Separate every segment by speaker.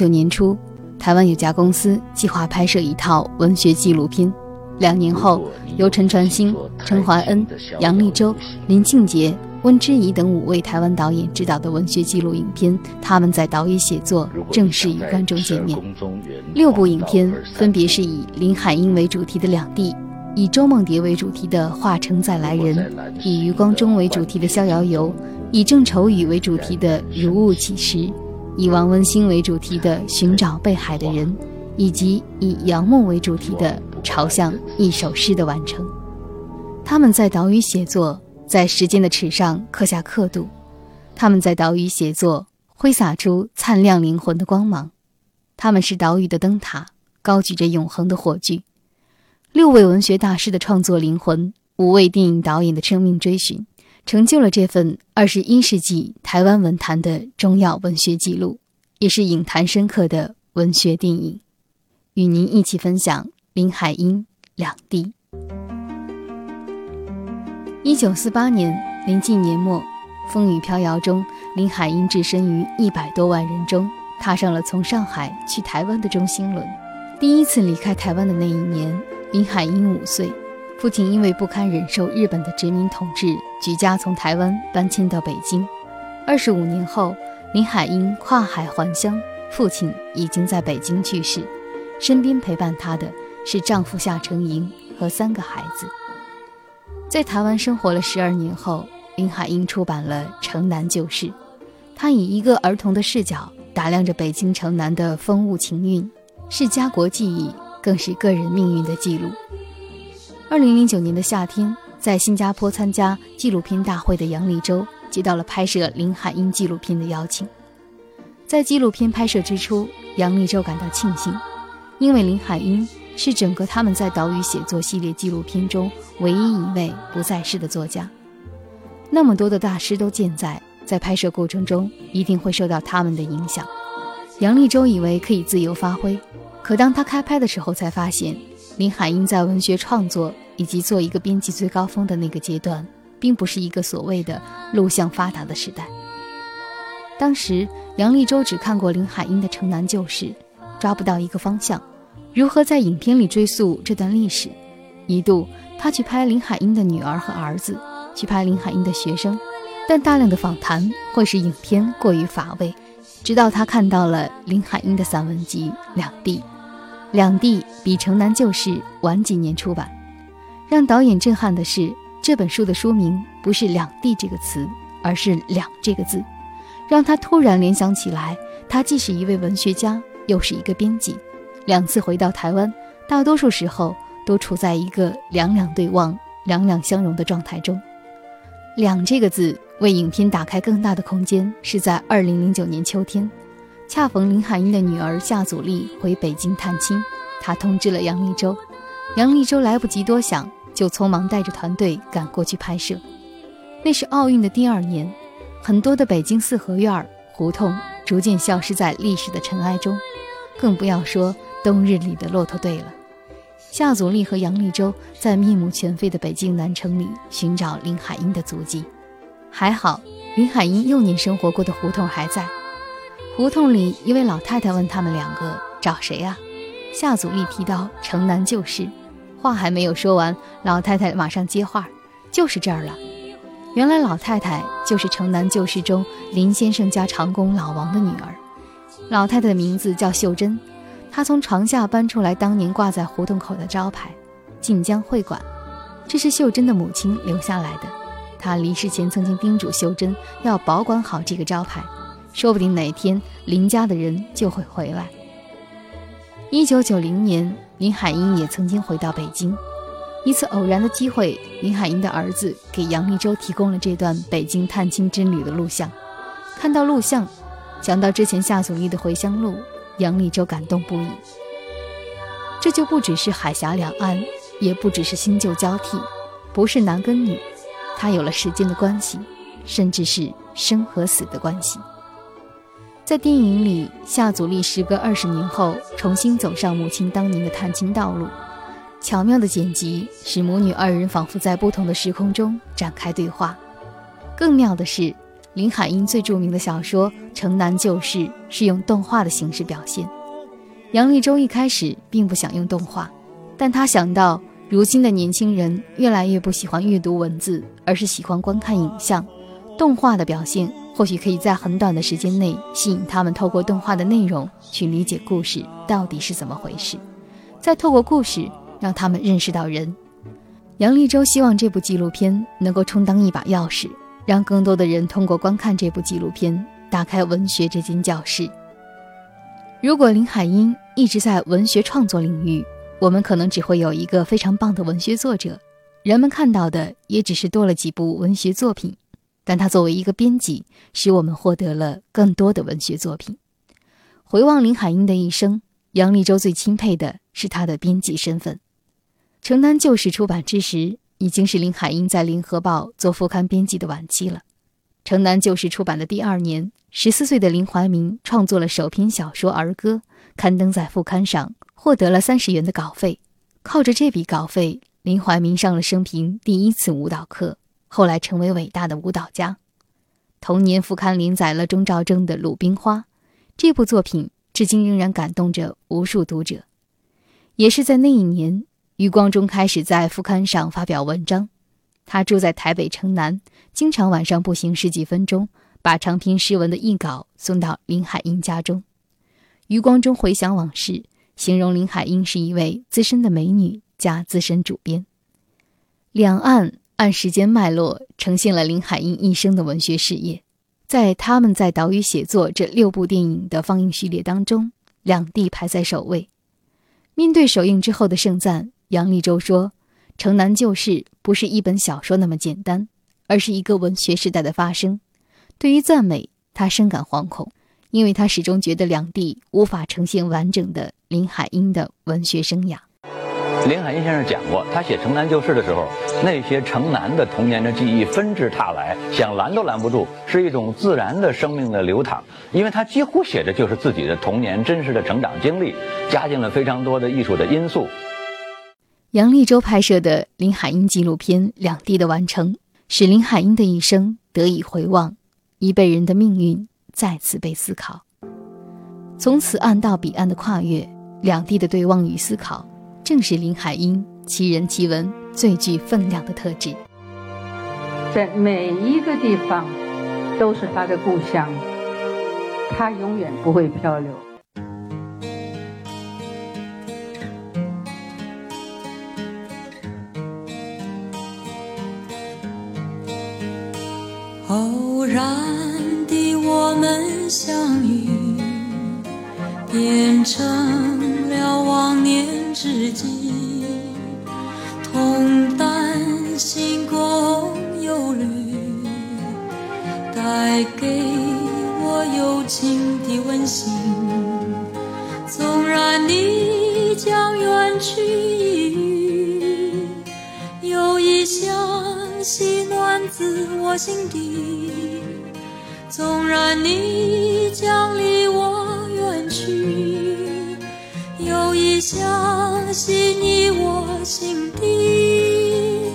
Speaker 1: 九年初，台湾有家公司计划拍摄一套文学纪录片。两年后，由陈传兴、陈怀恩、杨立洲、林庆杰、温之怡等五位台湾导演执导的文学纪录影片《他们在岛屿写作》正式与观众见面。六部影片分别是以林海音为主题的《两地》，以周梦蝶为主题的《化成再来人》，以余光中为主题的《逍遥游》，以郑愁予为主题的《如雾起时》。以王文兴为主题的《寻找被海的人》，以及以杨牧为主题的《朝向一首诗的完成》，他们在岛屿写作，在时间的尺上刻下刻度；他们在岛屿写作，挥洒出灿亮灵魂的光芒。他们是岛屿的灯塔，高举着永恒的火炬。六位文学大师的创作灵魂，五位电影导演的生命追寻。成就了这份二十一世纪台湾文坛的重要文学记录，也是影坛深刻的文学电影。与您一起分享林海音《两地》。一九四八年临近年末，风雨飘摇中，林海音置身于一百多万人中，踏上了从上海去台湾的中心轮。第一次离开台湾的那一年，林海音五岁。父亲因为不堪忍受日本的殖民统治，举家从台湾搬迁到北京。二十五年后，林海音跨海还乡，父亲已经在北京去世，身边陪伴她的是丈夫夏承营和三个孩子。在台湾生活了十二年后，林海音出版了《城南旧事》，她以一个儿童的视角打量着北京城南的风物情韵，是家国记忆，更是个人命运的记录。二零零九年的夏天，在新加坡参加纪录片大会的杨立洲接到了拍摄林海音纪录片的邀请。在纪录片拍摄之初，杨立洲感到庆幸，因为林海音是整个他们在岛屿写作系列纪录片中唯一一位不在世的作家。那么多的大师都健在，在拍摄过程中一定会受到他们的影响。杨立洲以为可以自由发挥，可当他开拍的时候，才发现。林海音在文学创作以及做一个编辑最高峰的那个阶段，并不是一个所谓的录像发达的时代。当时杨立洲只看过林海音的《城南旧事》，抓不到一个方向，如何在影片里追溯这段历史？一度他去拍林海音的女儿和儿子，去拍林海音的学生，但大量的访谈会使影片过于乏味。直到他看到了林海音的散文集《两地》。两地比《城南旧事》晚几年出版，让导演震撼的是，这本书的书名不是“两地”这个词，而是“两”这个字，让他突然联想起来，他既是一位文学家，又是一个编辑。两次回到台湾，大多数时候都处在一个两两对望、两两相融的状态中。“两”这个字为影片打开更大的空间，是在2009年秋天。恰逢林海音的女儿夏祖丽回北京探亲，他通知了杨立洲，杨立洲来不及多想，就匆忙带着团队赶过去拍摄。那是奥运的第二年，很多的北京四合院胡同逐渐消失在历史的尘埃中，更不要说冬日里的骆驼队了。夏祖丽和杨立洲在面目全非的北京南城里寻找林海音的足迹，还好林海音幼年生活过的胡同还在。胡同里，一位老太太问他们两个找谁呀？夏祖立提到城南旧事，话还没有说完，老太太马上接话，就是这儿了。原来老太太就是城南旧事中林先生家长工老王的女儿。老太太的名字叫秀珍，她从床下搬出来当年挂在胡同口的招牌“晋江会馆”，这是秀珍的母亲留下来的。她离世前曾经叮嘱秀珍要保管好这个招牌。说不定哪天林家的人就会回来。一九九零年，林海音也曾经回到北京，一次偶然的机会，林海音的儿子给杨立洲提供了这段北京探亲之旅的录像。看到录像，想到之前夏祖义的回乡路，杨立洲感动不已。这就不只是海峡两岸，也不只是新旧交替，不是男跟女，他有了时间的关系，甚至是生和死的关系。在电影里，夏祖立时隔二十年后重新走上母亲当年的探亲道路，巧妙的剪辑使母女二人仿佛在不同的时空中展开对话。更妙的是，林海音最著名的小说《城南旧事》是用动画的形式表现。杨立忠一开始并不想用动画，但他想到如今的年轻人越来越不喜欢阅读文字，而是喜欢观看影像，动画的表现。或许可以在很短的时间内吸引他们，透过动画的内容去理解故事到底是怎么回事，再透过故事让他们认识到人。杨立洲希望这部纪录片能够充当一把钥匙，让更多的人通过观看这部纪录片打开文学这间教室。如果林海音一直在文学创作领域，我们可能只会有一个非常棒的文学作者，人们看到的也只是多了几部文学作品。但他作为一个编辑，使我们获得了更多的文学作品。回望林海音的一生，杨立洲最钦佩的是他的编辑身份。《城南旧事》出版之时，已经是林海音在《联合报》做副刊编辑的晚期了。《城南旧事》出版的第二年，十四岁的林怀民创作了首篇小说儿歌，刊登在副刊上，获得了三十元的稿费。靠着这笔稿费，林怀民上了生平第一次舞蹈课。后来成为伟大的舞蹈家。同年副刊连载了钟兆征的《鲁冰花》，这部作品至今仍然感动着无数读者。也是在那一年，余光中开始在副刊上发表文章。他住在台北城南，经常晚上步行十几分钟，把长篇诗文的译稿送到林海音家中。余光中回想往事，形容林海音是一位资深的美女加资深主编。两岸。按时间脉络呈现了林海音一生的文学事业，在他们在岛屿写作这六部电影的放映序列当中，两地排在首位。面对首映之后的盛赞，杨立洲说：“《城南旧事》不是一本小说那么简单，而是一个文学时代的发生。”对于赞美，他深感惶恐，因为他始终觉得两地无法呈现完整的林海音的文学生涯。
Speaker 2: 林海音先生讲过，他写《城南旧事》的时候，那些城南的童年的记忆纷至沓来，想拦都拦不住，是一种自然的生命的流淌。因为他几乎写的就是自己的童年真实的成长经历，加进了非常多的艺术的因素。
Speaker 1: 杨立洲拍摄的林海音纪录片《两地的完成》，使林海音的一生得以回望，一辈人的命运再次被思考。从此岸到彼岸的跨越，两地的对望与思考。正是林海音奇人奇文最具分量的特质，
Speaker 3: 在每一个地方都是他的故乡，他永远不会漂流。
Speaker 4: 偶然的我们相遇，变成了往年。我心底。纵然你将离我远去，又一香。系你我心底。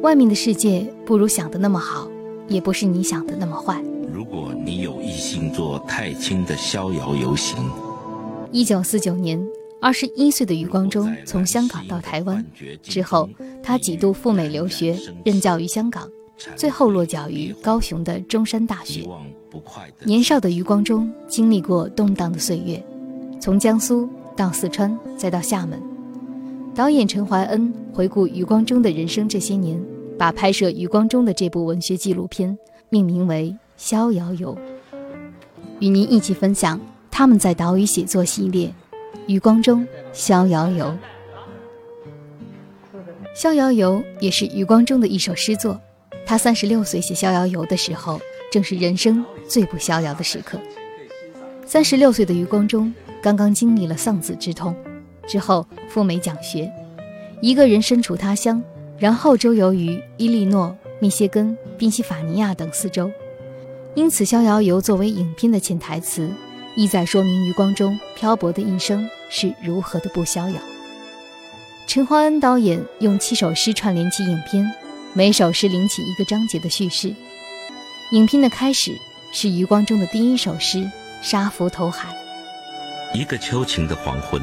Speaker 1: 外面的世界不如想的那么好，也不是你想的那么坏。
Speaker 5: 如果你有一心做太清的逍遥游行，
Speaker 1: 一九四九年。二十一岁的余光中从香港到台湾之后，他几度赴美留学，任教于香港，最后落脚于高雄的中山大学。年少的余光中经历过动荡的岁月，从江苏到四川，再到厦门。导演陈怀恩回顾余光中的人生这些年，把拍摄余光中的这部文学纪录片命名为《逍遥游》，与您一起分享他们在岛屿写作系列《余光中逍遥游》。《逍遥游》也是余光中的一首诗作。他三十六岁写《逍遥游》的时候，正是人生最不逍遥的时刻。三十六岁的余光中刚刚经历了丧子之痛，之后赴美讲学，一个人身处他乡，然后周游于伊利诺、密歇根、宾夕法尼亚等四周。因此，《逍遥游》作为影片的潜台词，意在说明余光中漂泊的一生是如何的不逍遥。陈怀恩导演用七首诗串联起影片，每首诗领起一个章节的叙事。影片的开始是余光中的第一首诗。沙浮投海。
Speaker 5: 一个秋晴的黄昏，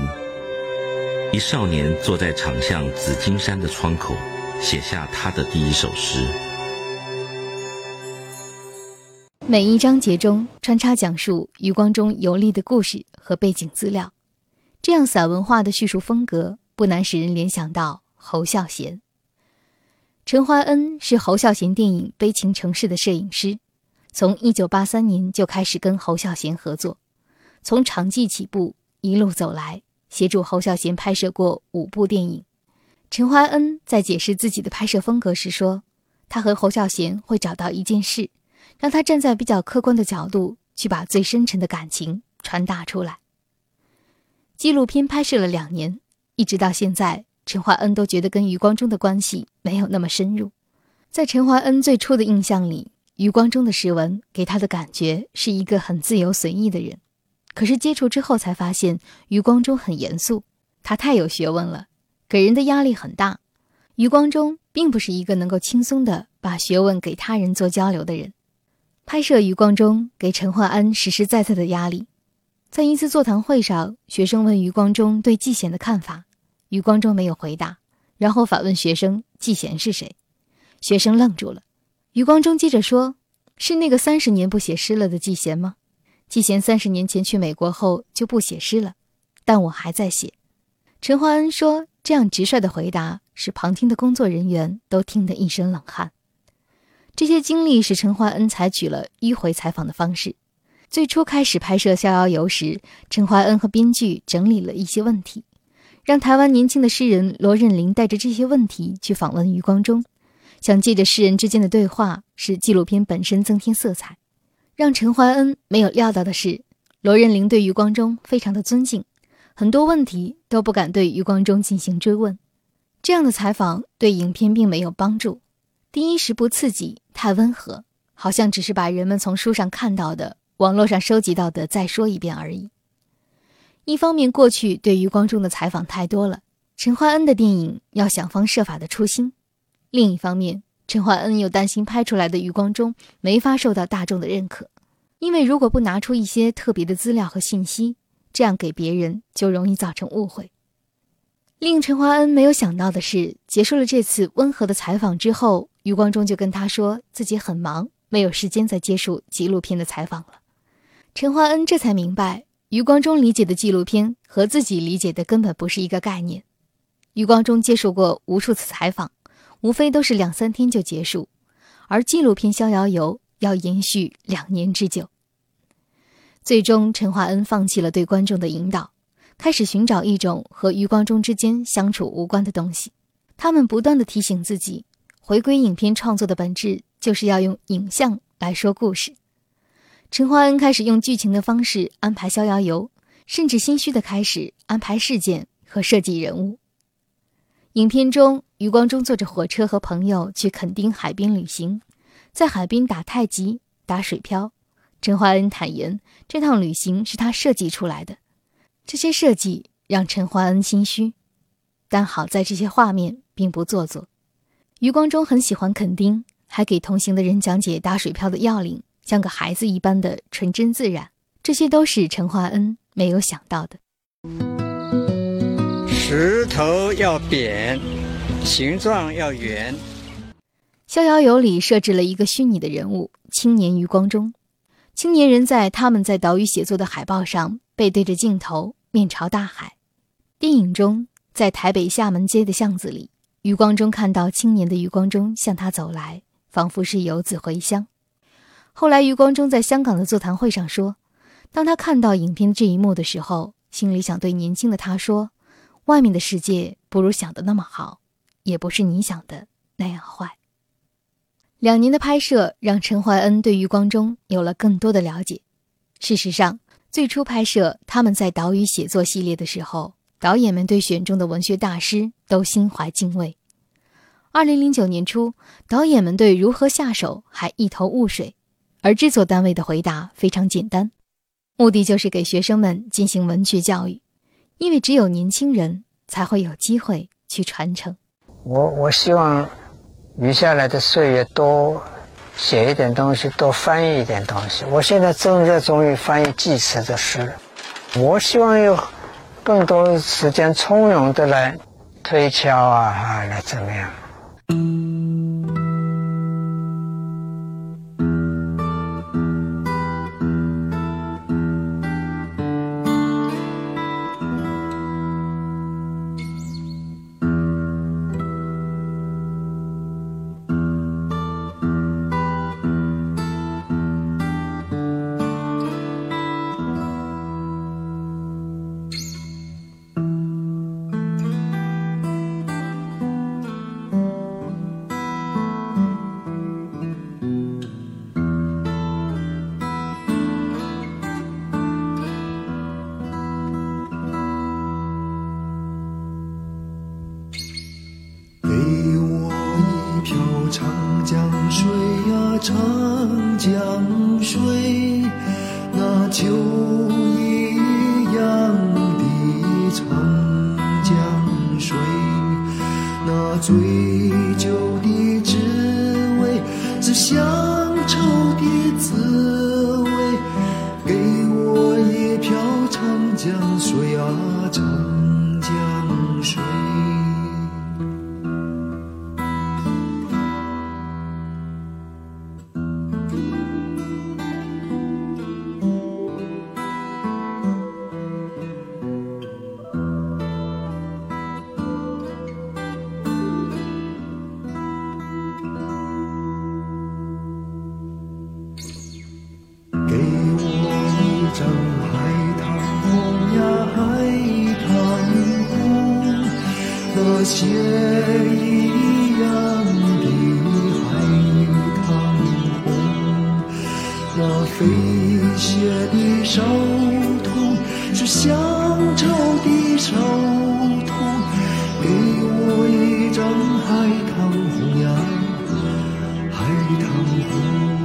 Speaker 5: 一少年坐在场巷紫金山的窗口，写下他的第一首诗。
Speaker 1: 每一章节中穿插讲述余光中游历的故事和背景资料，这样散文化的叙述风格，不难使人联想到侯孝贤。陈怀恩是侯孝贤电影《悲情城市》的摄影师。从一九八三年就开始跟侯孝贤合作，从长记起步，一路走来，协助侯孝贤拍摄过五部电影。陈怀恩在解释自己的拍摄风格时说：“他和侯孝贤会找到一件事，让他站在比较客观的角度去把最深沉的感情传达出来。”纪录片拍摄了两年，一直到现在，陈怀恩都觉得跟余光中的关系没有那么深入。在陈怀恩最初的印象里。余光中的诗文给他的感觉是一个很自由随意的人，可是接触之后才发现，余光中很严肃，他太有学问了，给人的压力很大。余光中并不是一个能够轻松的把学问给他人做交流的人。拍摄余光中给陈焕安实实在在的压力，在一次座谈会上，学生问余光中对季贤的看法，余光中没有回答，然后反问学生季贤是谁，学生愣住了。余光中接着说：“是那个三十年不写诗了的季贤吗？季贤三十年前去美国后就不写诗了，但我还在写。”陈怀恩说：“这样直率的回答，使旁听的工作人员都听得一身冷汗。”这些经历使陈怀恩采取了迂回采访的方式。最初开始拍摄《逍遥游》时，陈怀恩和编剧整理了一些问题，让台湾年轻的诗人罗任林带着这些问题去访问余光中。想借着诗人之间的对话，使纪录片本身增添色彩。让陈怀恩没有料到的是，罗任林对余光中非常的尊敬，很多问题都不敢对余光中进行追问。这样的采访对影片并没有帮助。第一是不刺激，太温和，好像只是把人们从书上看到的、网络上收集到的再说一遍而已。一方面，过去对余光中的采访太多了，陈怀恩的电影要想方设法的出新。另一方面，陈怀恩又担心拍出来的余光中没法受到大众的认可，因为如果不拿出一些特别的资料和信息，这样给别人就容易造成误会。令陈怀恩没有想到的是，结束了这次温和的采访之后，余光中就跟他说自己很忙，没有时间再接受纪录片的采访了。陈怀恩这才明白，余光中理解的纪录片和自己理解的根本不是一个概念。余光中接受过无数次采访。无非都是两三天就结束，而纪录片《逍遥游》要延续两年之久。最终，陈华恩放弃了对观众的引导，开始寻找一种和余光中之间相处无关的东西。他们不断的提醒自己，回归影片创作的本质就是要用影像来说故事。陈华恩开始用剧情的方式安排《逍遥游》，甚至心虚的开始安排事件和设计人物。影片中，余光中坐着火车和朋友去垦丁海边旅行，在海边打太极、打水漂。陈怀恩坦言，这趟旅行是他设计出来的。这些设计让陈怀恩心虚，但好在这些画面并不做作。余光中很喜欢垦丁，还给同行的人讲解打水漂的要领，像个孩子一般的纯真自然。这些都是陈怀恩没有想到的。
Speaker 6: 石头要扁，形状要圆。
Speaker 1: 《逍遥游》里设置了一个虚拟的人物——青年余光中。青年人在他们在岛屿写作的海报上背对着镜头，面朝大海。电影中，在台北厦门街的巷子里，余光中看到青年的余光中向他走来，仿佛是游子回乡。后来，余光中在香港的座谈会上说，当他看到影片这一幕的时候，心里想对年轻的他说：“外面的世界不如想的那么好，也不是你想的那样坏。”两年的拍摄让陈怀恩对余光中有了更多的了解。事实上，最初拍摄他们在岛屿写作系列的时候，导演们对选中的文学大师都心怀敬畏。二零零九年初，导演们对如何下手还一头雾水，而制作单位的回答非常简单，目的就是给学生们进行文学教育，因为只有年轻人才会有机会去传承。
Speaker 6: 我我希望。余下来的岁月，多写一点东西，多翻译一点东西。我现在正热衷于翻译济慈的诗，我希望有更多时间从容的来推敲啊，来怎么样。成。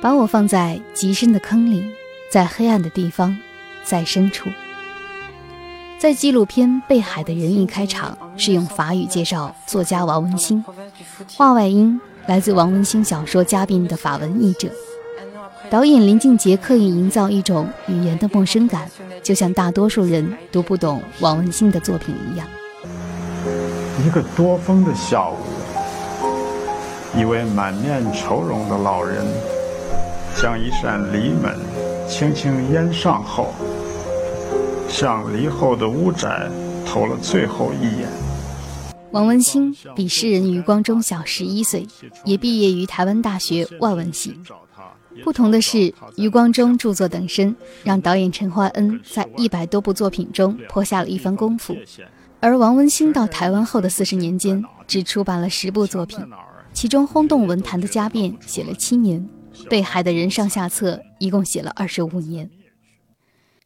Speaker 1: 把我放在极深的坑里，在黑暗的地方，在深处。在纪录片《被海的人》一开场是用法语介绍作家王文兴，话外音来自王文兴小说《嘉宾》的法文译者。导演林靖杰刻意营造一种语言的陌生感，就像大多数人读不懂王文兴的作品一样。
Speaker 7: 一个多风的下午，一位满面愁容的老人将一扇篱门轻轻掩上后，向篱后的屋宅投了最后一眼。
Speaker 1: 王文兴比诗人余光中小十一岁，也毕业于台湾大学外文系。不同的是，余光中著作等身，让导演陈怀恩在一百多部作品中颇下了一番功夫；而王文兴到台湾后的四十年间，只出版了十部作品，其中轰动文坛的《家变》写了七年，《被害的人》上下册一共写了二十五年。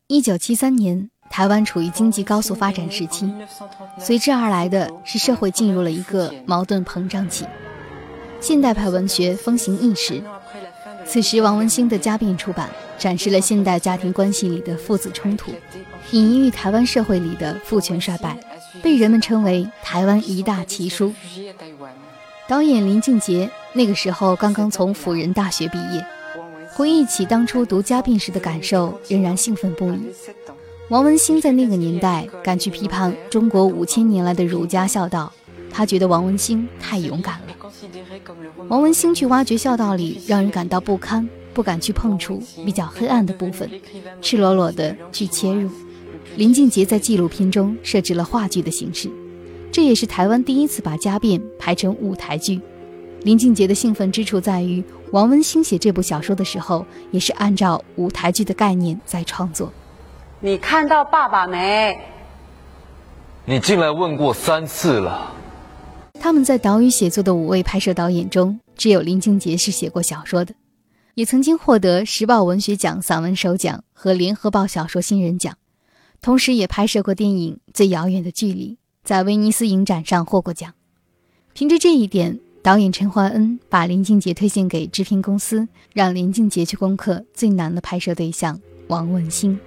Speaker 1: 一九七三年，台湾处于经济高速发展时期，随之而来的是社会进入了一个矛盾膨胀期，现代派文学风行一时。此时，王文兴的《家变》出版，展示了现代家庭关系里的父子冲突，隐喻台湾社会里的父权衰败，被人们称为台湾一大奇书。导演林俊杰那个时候刚刚从辅仁大学毕业，回忆起当初读《家变》时的感受，仍然兴奋不已。王文兴在那个年代敢去批判中国五千年来的儒家孝道，他觉得王文兴太勇敢了。王文兴去挖掘孝道里让人感到不堪、不敢去碰触、比较黑暗的部分，赤裸裸的去切入。林俊杰在纪录片中设置了话剧的形式，这也是台湾第一次把《家变》排成舞台剧。林俊杰的兴奋之处在于，王文兴写这部小说的时候，也是按照舞台剧的概念在创作。
Speaker 8: 你看到爸爸没？
Speaker 9: 你进来问过三次了。
Speaker 1: 他们在岛屿写作的五位拍摄导演中，只有林俊杰是写过小说的，也曾经获得时报文学奖散文首奖和联合报小说新人奖，同时也拍摄过电影《最遥远的距离》，在威尼斯影展上获过奖。凭着这一点，导演陈怀恩把林俊杰推荐给制片公司，让林俊杰去攻克最难的拍摄对象王文兴。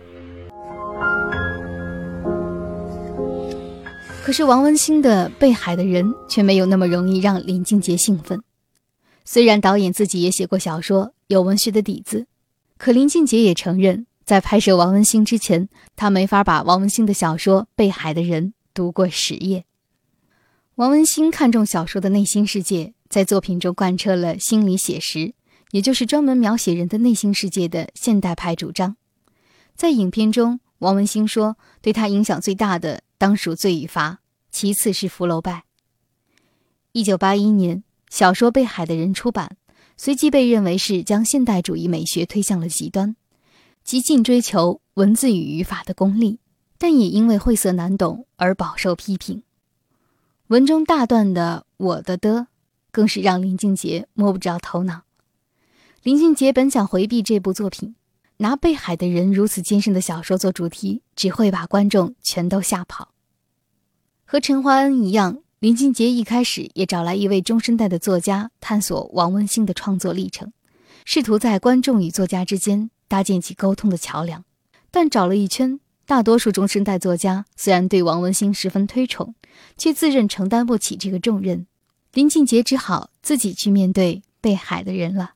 Speaker 1: 可是王文兴的《被海的人》却没有那么容易让林俊杰兴奋。虽然导演自己也写过小说，有文学的底子，可林俊杰也承认，在拍摄王文兴之前，他没法把王文兴的小说《被海的人》读过十页。王文兴看重小说的内心世界，在作品中贯彻了心理写实，也就是专门描写人的内心世界的现代派主张。在影片中，王文兴说，对他影响最大的。当属《罪与罚》，其次是《福楼拜》。一九八一年，小说《被海的人》出版，随即被认为是将现代主义美学推向了极端，极尽追求文字与语法的功力，但也因为晦涩难懂而饱受批评。文中大段的“我的的”，更是让林俊杰摸不着头脑。林俊杰本想回避这部作品。拿被海的人如此艰深的小说做主题，只会把观众全都吓跑。和陈怀恩一样，林俊杰一开始也找来一位中生代的作家，探索王文兴的创作历程，试图在观众与作家之间搭建起沟通的桥梁。但找了一圈，大多数中生代作家虽然对王文兴十分推崇，却自认承担不起这个重任。林俊杰只好自己去面对被海的人了。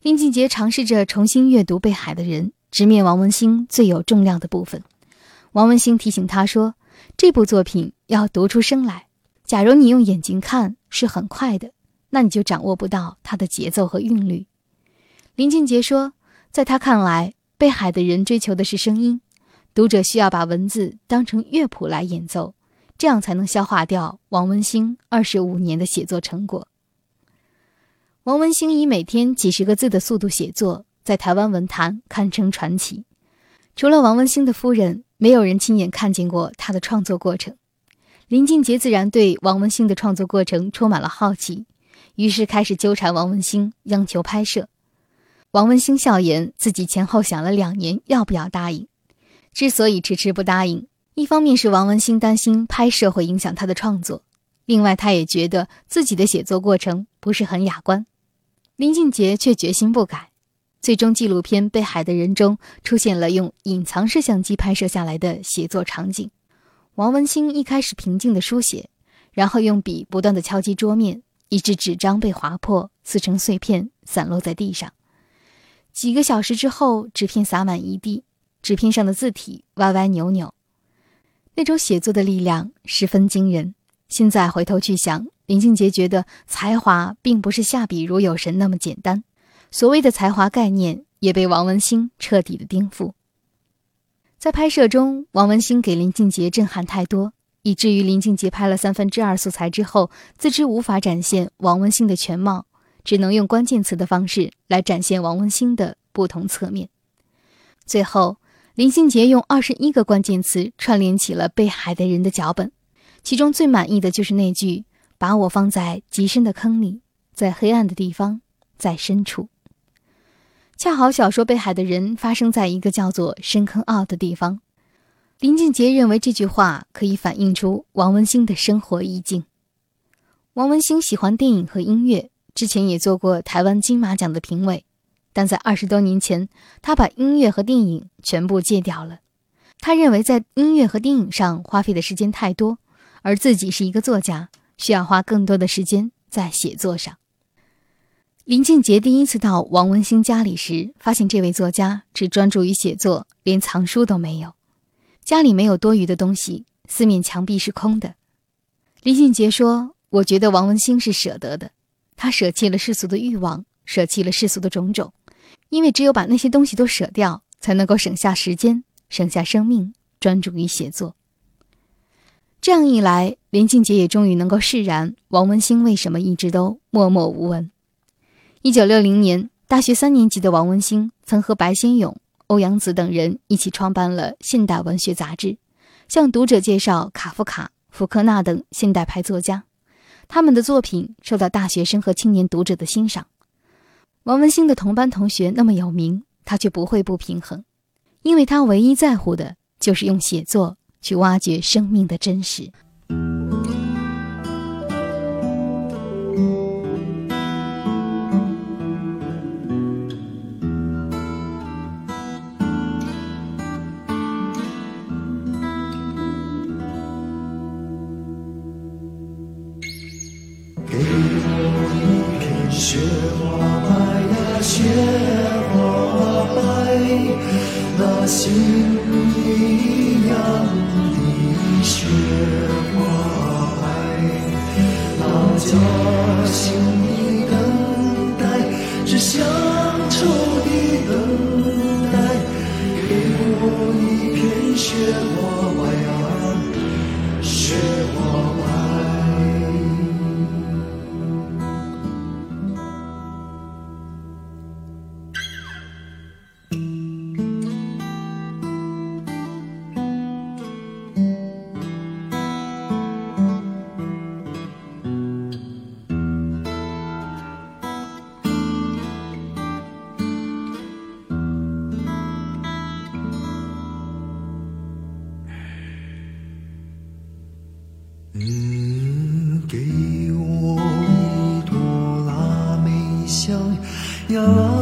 Speaker 1: 林俊杰尝试着重新阅读《被海的人》，直面王文兴最有重量的部分。王文兴提醒他说：“这部作品要读出声来。假如你用眼睛看是很快的，那你就掌握不到它的节奏和韵律。”林俊杰说：“在他看来，《被海的人》追求的是声音，读者需要把文字当成乐谱来演奏，这样才能消化掉王文兴二十五年的写作成果。”王文兴以每天几十个字的速度写作，在台湾文坛堪称传奇。除了王文兴的夫人，没有人亲眼看见过他的创作过程。林俊杰自然对王文兴的创作过程充满了好奇，于是开始纠缠王文兴，央求拍摄。王文兴笑言自己前后想了两年，要不要答应。之所以迟迟不答应，一方面是王文兴担心拍摄会影响他的创作，另外他也觉得自己的写作过程不是很雅观。林俊杰却决心不改。最终，纪录片《被海的人》中出现了用隐藏式相机拍摄下来的写作场景。王文兴一开始平静地书写，然后用笔不断地敲击桌面，以致纸张被划破，撕成碎片，散落在地上。几个小时之后，纸片洒满一地，纸片上的字体歪歪扭扭。那种写作的力量十分惊人。现在回头去想，林俊杰觉得才华并不是下笔如有神那么简单。所谓的才华概念也被王文兴彻底的颠覆。在拍摄中，王文兴给林俊杰震撼太多，以至于林俊杰拍了三分之二素材之后，自知无法展现王文兴的全貌，只能用关键词的方式来展现王文兴的不同侧面。最后，林俊杰用二十一个关键词串联起了《被海的人》的脚本，其中最满意的就是那句：“把我放在极深的坑里，在黑暗的地方，在深处。”恰好小说《被海的人》发生在一个叫做深坑坳的地方。林俊杰认为这句话可以反映出王文兴的生活意境。王文兴喜欢电影和音乐，之前也做过台湾金马奖的评委，但在二十多年前，他把音乐和电影全部戒掉了。他认为在音乐和电影上花费的时间太多，而自己是一个作家，需要花更多的时间在写作上。林俊杰第一次到王文兴家里时，发现这位作家只专注于写作，连藏书都没有。家里没有多余的东西，四面墙壁是空的。林俊杰说：“我觉得王文兴是舍得的，他舍弃了世俗的欲望，舍弃了世俗的种种，因为只有把那些东西都舍掉，才能够省下时间，省下生命，专注于写作。这样一来，林俊杰也终于能够释然王文兴为什么一直都默默无闻。”一九六零年，大学三年级的王文兴曾和白先勇、欧阳子等人一起创办了《现代文学》杂志，向读者介绍卡夫卡、福克纳等现代派作家。他们的作品受到大学生和青年读者的欣赏。王文兴的同班同学那么有名，他却不会不平衡，因为他唯一在乎的就是用写作去挖掘生命的真实。嗯给我一朵腊梅香呀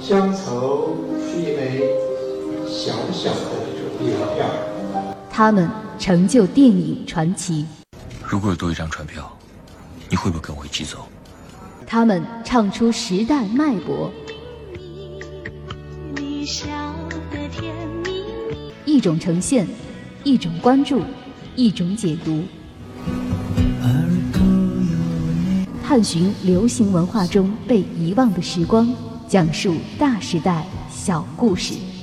Speaker 10: 乡愁是一枚小小的竹叶片
Speaker 1: 他们成就电影传奇。
Speaker 11: 如果有多一张船票，你会不会跟我一起走？
Speaker 1: 他们唱出时代脉搏，一种呈现，一种关注，一种解读，探寻流行文化中被遗忘的时光，讲述大时代小故事。